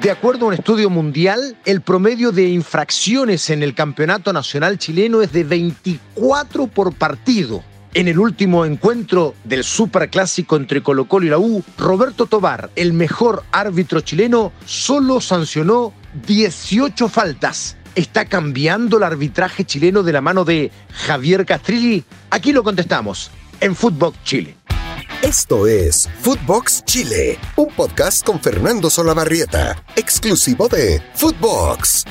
De acuerdo a un estudio mundial, el promedio de infracciones en el campeonato nacional chileno es de 24 por partido. En el último encuentro del superclásico entre Colo Colo y la U, Roberto Tobar, el mejor árbitro chileno, solo sancionó 18 faltas. ¿Está cambiando el arbitraje chileno de la mano de Javier Castrilli? Aquí lo contestamos en Fútbol Chile. Esto es Footbox Chile, un podcast con Fernando Solabarrieta, exclusivo de Footbox.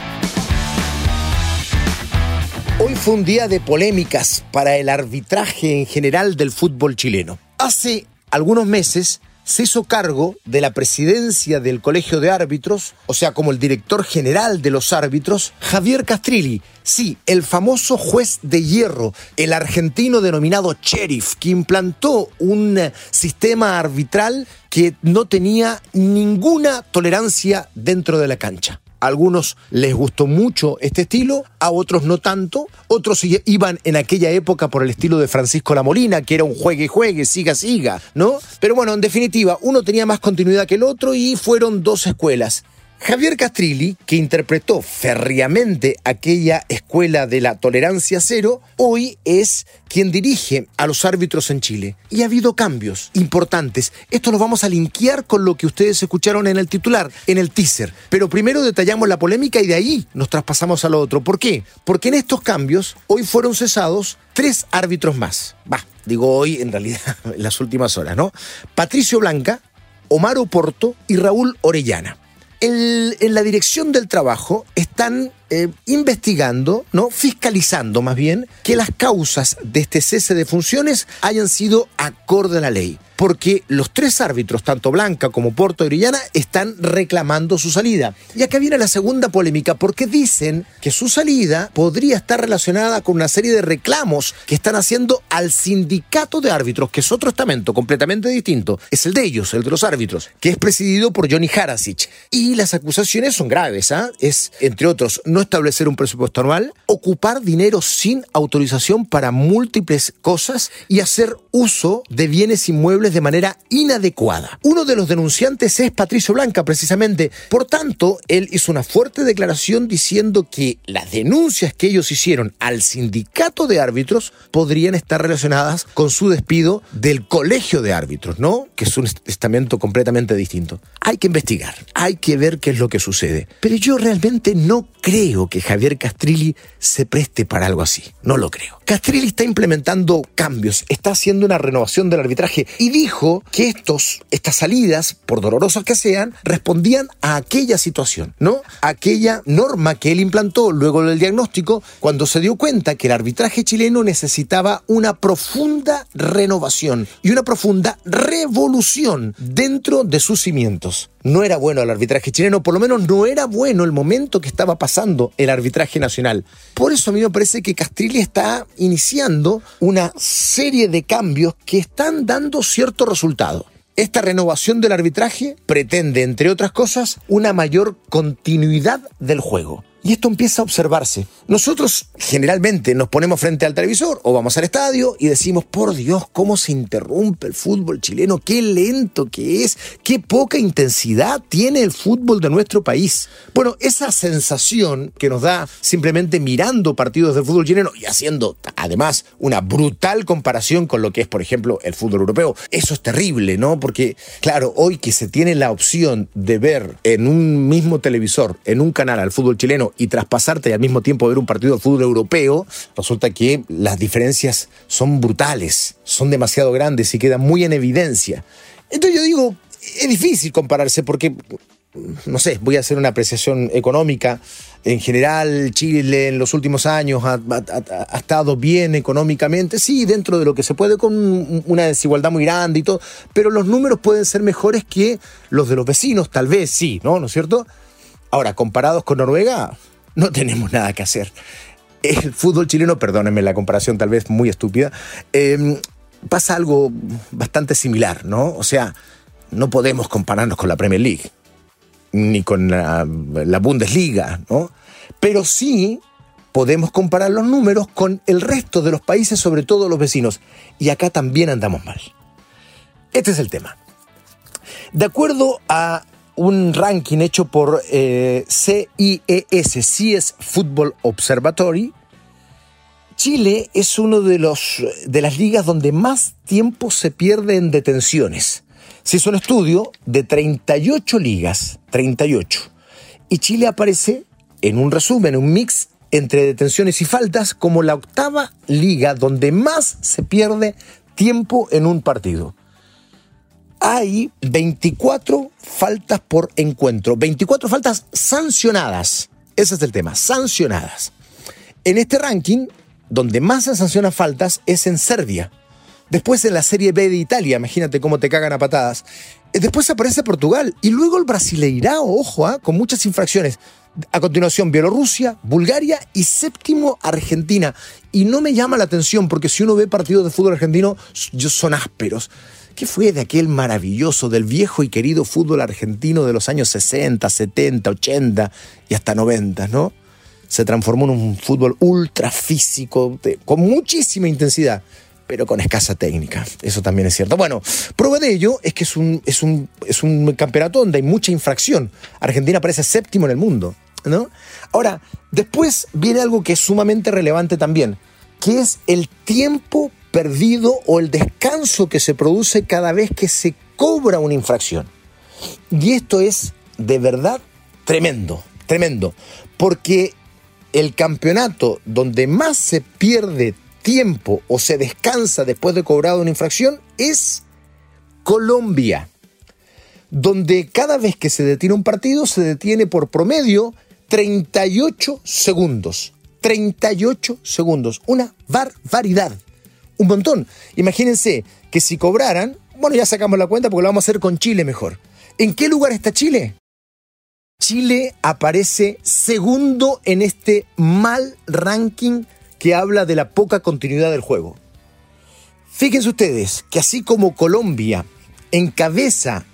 Hoy fue un día de polémicas para el arbitraje en general del fútbol chileno. Hace algunos meses se hizo cargo de la presidencia del Colegio de Árbitros, o sea, como el director general de los árbitros, Javier Castrilli. Sí, el famoso juez de hierro, el argentino denominado sheriff, que implantó un eh, sistema arbitral que no tenía ninguna tolerancia dentro de la cancha. Algunos les gustó mucho este estilo, a otros no tanto. Otros iban en aquella época por el estilo de Francisco La Molina, que era un juegue, juegue, siga, siga, ¿no? Pero bueno, en definitiva, uno tenía más continuidad que el otro y fueron dos escuelas. Javier Castrilli, que interpretó férreamente aquella escuela de la tolerancia cero, hoy es quien dirige a los árbitros en Chile. Y ha habido cambios importantes. Esto lo vamos a linkear con lo que ustedes escucharon en el titular, en el teaser. Pero primero detallamos la polémica y de ahí nos traspasamos a lo otro. ¿Por qué? Porque en estos cambios hoy fueron cesados tres árbitros más. Va, digo hoy en realidad en las últimas horas, ¿no? Patricio Blanca, Omar Oporto y Raúl Orellana en la dirección del trabajo están eh, investigando, ¿no? fiscalizando más bien, que las causas de este cese de funciones hayan sido acorde a la ley porque los tres árbitros, tanto Blanca como Porto y Orellana, están reclamando su salida. Y acá viene la segunda polémica, porque dicen que su salida podría estar relacionada con una serie de reclamos que están haciendo al sindicato de árbitros, que es otro estamento completamente distinto. Es el de ellos, el de los árbitros, que es presidido por Johnny Harasic. Y las acusaciones son graves, ¿ah? Es, entre otros, no establecer un presupuesto anual, ocupar dinero sin autorización para múltiples cosas y hacer uso de bienes inmuebles de manera inadecuada. Uno de los denunciantes es Patricio Blanca, precisamente. Por tanto, él hizo una fuerte declaración diciendo que las denuncias que ellos hicieron al sindicato de árbitros podrían estar relacionadas con su despido del colegio de árbitros, ¿no? Que es un estamento completamente distinto. Hay que investigar, hay que ver qué es lo que sucede. Pero yo realmente no creo que Javier Castrilli se preste para algo así. No lo creo. Castrilli está implementando cambios, está haciendo una renovación del arbitraje y dijo que estos, estas salidas, por dolorosas que sean, respondían a aquella situación, ¿no? Aquella norma que él implantó luego del diagnóstico cuando se dio cuenta que el arbitraje chileno necesitaba una profunda renovación y una profunda revolución dentro de sus cimientos no era bueno el arbitraje chileno, por lo menos no era bueno el momento que estaba pasando el arbitraje nacional. Por eso a mí me parece que Castrilli está iniciando una serie de cambios que están dando cierto resultado. Esta renovación del arbitraje pretende, entre otras cosas, una mayor continuidad del juego. Y esto empieza a observarse. Nosotros generalmente nos ponemos frente al televisor o vamos al estadio y decimos, por Dios, cómo se interrumpe el fútbol chileno, qué lento que es, qué poca intensidad tiene el fútbol de nuestro país. Bueno, esa sensación que nos da simplemente mirando partidos de fútbol chileno y haciendo además una brutal comparación con lo que es, por ejemplo, el fútbol europeo, eso es terrible, ¿no? Porque, claro, hoy que se tiene la opción de ver en un mismo televisor, en un canal al fútbol chileno, y traspasarte y al mismo tiempo ver un partido de fútbol europeo, resulta que las diferencias son brutales, son demasiado grandes y quedan muy en evidencia. Entonces yo digo, es difícil compararse porque, no sé, voy a hacer una apreciación económica. En general, Chile en los últimos años ha, ha, estado bien económicamente, sí, dentro de lo que se puede, con una desigualdad muy grande y todo, pero los números pueden ser mejores que los de los vecinos, tal vez sí, ¿no? ¿No es cierto? Ahora, comparados con Noruega, no tenemos nada que hacer. El fútbol chileno, perdónenme la comparación tal vez muy estúpida, em, pasa algo bastante similar, ¿no? O sea, no podemos compararnos con la Premier League, ni con la, la Bundesliga, ¿no? Pero sí podemos comparar los números con el resto de los países, sobre todo los vecinos. Y acá también andamos mal. Este es el tema. De acuerdo a un ranking hecho por eh, CIES, CIES Football Observatory, Chile es uno de, los, de las ligas donde más tiempo se pierde en detenciones. Se hizo un estudio de 38 ligas, 38. Y Chile aparece en un resumen, un mix entre detenciones y faltas como la octava liga donde más se pierde tiempo en un partido. Hay 24 faltas por encuentro, 24 faltas sancionadas. Ese es el tema, sancionadas. En este ranking, donde más se sancionan faltas es en Serbia. Después en la Serie B de Italia, imagínate cómo te cagan a patadas. Eh, después aparece Portugal y luego el Brasileirao, ojo, ¿ah? con muchas infracciones. A continuación, Bielorrusia, Bulgaria y séptimo, Argentina. Y no me llama la atención porque si uno ve partidos de fútbol argentino, son ásperos. ¿Qué fue de aquel maravilloso, del viejo y querido fútbol argentino de los años 60, 70, 80 y hasta 90, ¿no? Se transformó en un fútbol ultra físico, con muchísima intensidad pero con escasa técnica. Eso también es cierto. Bueno, prueba de ello es que es un, es un, es un campeonato donde hay mucha infracción. Argentina parece séptimo en el mundo. ¿no? Ahora, después viene algo que es sumamente relevante también, que es el tiempo perdido o el descanso que se produce cada vez que se cobra una infracción. Y esto es de verdad tremendo, tremendo, porque el campeonato donde más se pierde tiempo o se descansa después de cobrado una infracción es Colombia, donde cada vez que se detiene un partido se detiene por promedio 38 segundos. 38 segundos. Una barbaridad. Un montón. Imagínense que si cobraran, bueno, ya sacamos la cuenta porque lo vamos a hacer con Chile mejor. ¿En qué lugar está Chile? Chile aparece segundo en este mal ranking que habla de la poca continuidad del juego. Fíjense ustedes que así como Colombia encabeza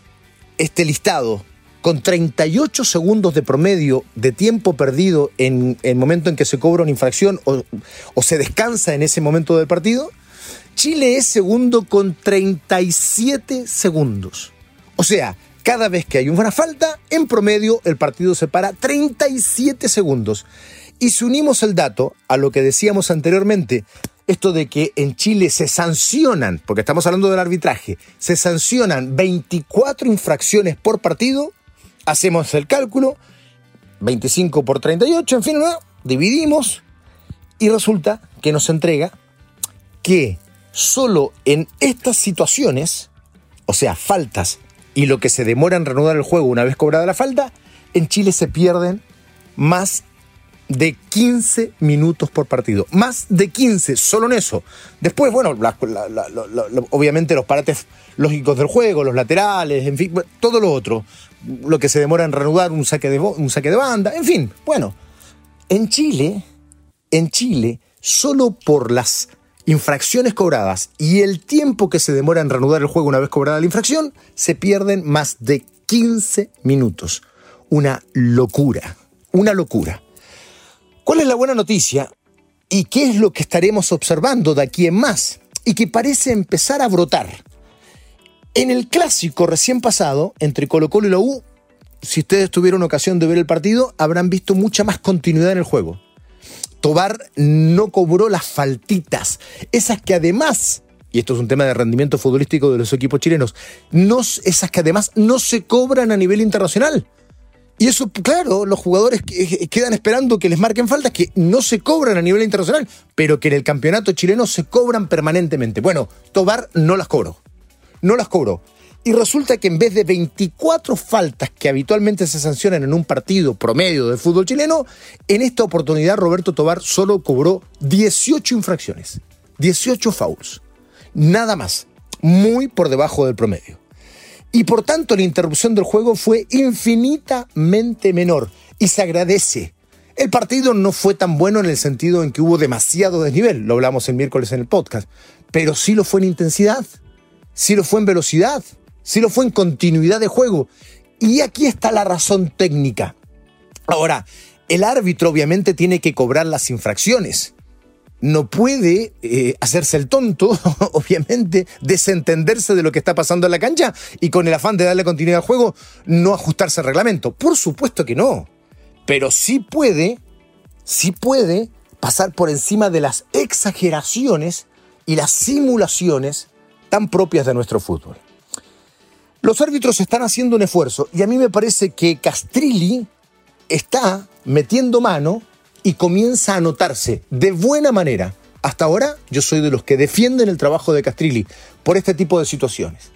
este listado con 38 segundos de promedio de tiempo perdido en el momento en que se cobra una infracción o, o, se descansa en ese momento del partido, Chile es segundo con 37 segundos. O sea, cada vez que hay una falta, en promedio el partido se para 37 segundos. Y si unimos el dato a lo que decíamos anteriormente, esto de que en Chile se sancionan, porque estamos hablando del arbitraje, se sancionan 24 infracciones por partido, hacemos el cálculo, 25 por 38, en fin, dividimos y resulta que nos entrega que solo en estas situaciones, o sea, faltas y lo que se demora en reanudar el juego una vez cobrada la falta, en Chile se pierden más de 15 minutos por partido. Más de 15, solo en eso. Después, bueno, obviamente los parates lógicos del juego, los laterales, en fin, todo lo otro. Lo que se demora en reanudar un saque de, un saque de banda, en fin. Bueno, en Chile, en Chile, solo por las infracciones cobradas y el tiempo que se demora en reanudar el juego una vez cobrada la infracción, se pierden más de 15 minutos. Una locura, una locura. ¿Cuál es la buena noticia? ¿Y qué es lo que estaremos observando de aquí en más? Y que parece empezar a brotar. En el clásico recién pasado, entre Colo Colo y la U, si ustedes tuvieron ocasión de ver el partido, habrán visto mucha más continuidad en el juego. Tobar no cobró las faltitas, esas que además, y esto es un tema de rendimiento futbolístico de los equipos chilenos, no, esas que además no se cobran a nivel internacional. Y eso, claro, los jugadores eh, quedan esperando que les marquen faltas que no se cobran a nivel internacional, pero que en el campeonato chileno se cobran permanentemente. Bueno, Tobar no las cobró. No las cobró. Y resulta que en vez de 24 faltas que habitualmente se sancionan en un partido promedio del fútbol chileno, en esta oportunidad Roberto Tobar solo cobró 18 infracciones. 18 fouls. Nada más. Muy por debajo del promedio y por tanto la interrupción del juego fue infinitamente menor y se agradece. El partido no fue tan bueno en el sentido en que hubo demasiado desnivel, lo hablamos el miércoles en el podcast, pero sí lo fue en intensidad, sí lo fue en velocidad, sí lo fue en continuidad de juego. Y aquí está la razón técnica. Ahora, el árbitro obviamente tiene que cobrar las infracciones. no puede eh, hacerse el tonto, obviamente, desentenderse de lo que está pasando en la cancha y con el afán de darle continuidad al juego, no ajustarse al reglamento. Por supuesto que no. Pero sí puede, sí puede pasar por encima de las exageraciones y las simulaciones tan propias de nuestro fútbol. Los árbitros están haciendo un esfuerzo y a mí me parece que Castrilli está metiendo mano y comienza a notarse de buena manera. Hasta ahora yo soy de los que defienden el trabajo de Castrilli por este tipo de situaciones.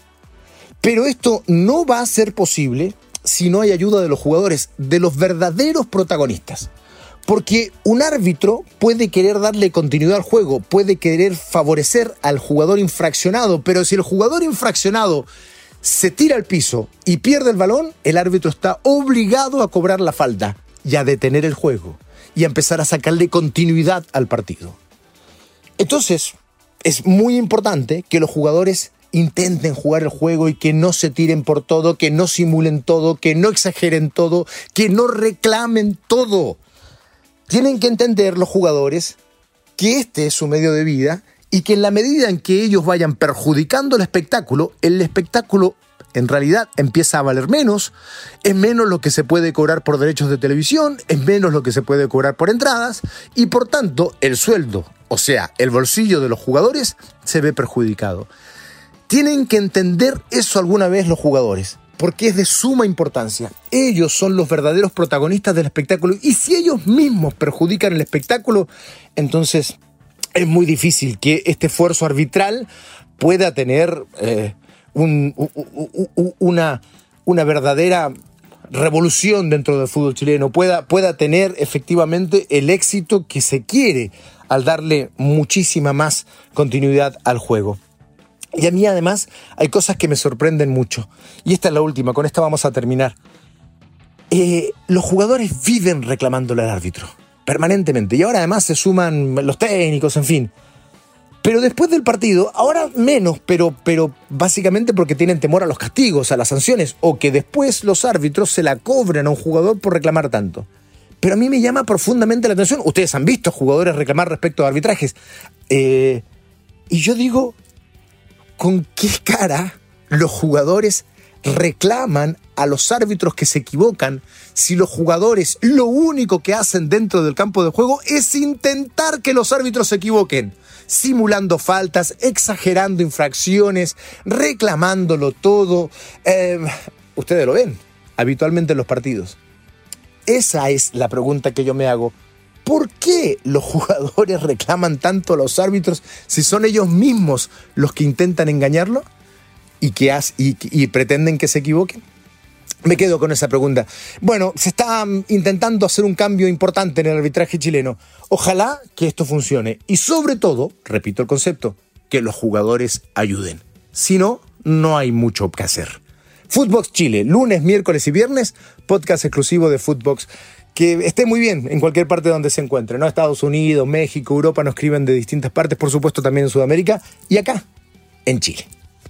Pero esto no va a ser posible si no hay ayuda de los jugadores, de los verdaderos protagonistas. Porque un árbitro puede querer darle continuidad al juego, puede querer favorecer al jugador infraccionado, pero si el jugador infraccionado se tira al piso y pierde el balón, el árbitro está obligado a cobrar la falta y a detener el juego y a empezar a sacarle continuidad al partido. Entonces, es muy importante que los jugadores intenten jugar el juego y que no se tiren por todo, que no simulen todo, que no exageren todo, que no reclamen todo. Tienen que entender los jugadores que este es su medio de vida y que en la medida en que ellos vayan perjudicando el espectáculo, el espectáculo en realidad empieza a valer menos, es menos lo que se puede cobrar por derechos de televisión, es menos lo que se puede cobrar por entradas y por tanto el sueldo, o sea, el bolsillo de los jugadores, se ve perjudicado. Tienen que entender eso alguna vez los jugadores, porque es de suma importancia. Ellos son los verdaderos protagonistas del espectáculo y si ellos mismos perjudican el espectáculo, entonces es muy difícil que este esfuerzo arbitral pueda tener eh, una, una verdadera revolución dentro del fútbol chileno, pueda, pueda tener efectivamente el éxito que se quiere al darle muchísima más continuidad al juego. Y a mí además hay cosas que me sorprenden mucho. Y esta es la última, con esta vamos a terminar. Eh, los jugadores viven reclamándole al árbitro, permanentemente. Y ahora además se suman los técnicos, en fin. Pero después del partido, ahora menos, pero, pero básicamente porque tienen temor a los castigos, a las sanciones, o que después los árbitros se la cobran a un jugador por reclamar tanto. Pero a mí me llama profundamente la atención. Ustedes han visto jugadores reclamar respecto a arbitrajes. Eh, y yo digo, con qué cara los jugadores reclaman a los árbitros que se equivocan si los jugadores lo único que hacen dentro del campo de juego es intentar que los árbitros se equivoquen, simulando faltas, exagerando infracciones, reclamándolo todo. Eh, ustedes lo ven habitualmente en los partidos. Esa es la pregunta que yo me hago. ¿Por qué los jugadores reclaman tanto a los árbitros si son ellos mismos los que intentan engañarlo y, que y, pretenden que se equivoquen? Me quedo con esa pregunta. Bueno, se está mm, intentando hacer un cambio importante en el arbitraje chileno. Ojalá que esto funcione. Y sobre todo, repito el concepto, que los jugadores ayuden. Si no, no hay mucho que hacer. Footbox Chile, lunes, miércoles y viernes, podcast exclusivo de Footbox que esté muy bien en cualquier parte donde se encuentre, ¿no? Estados Unidos, México, Europa nos escriben de distintas partes, por supuesto también en Sudamérica y acá, en Chile.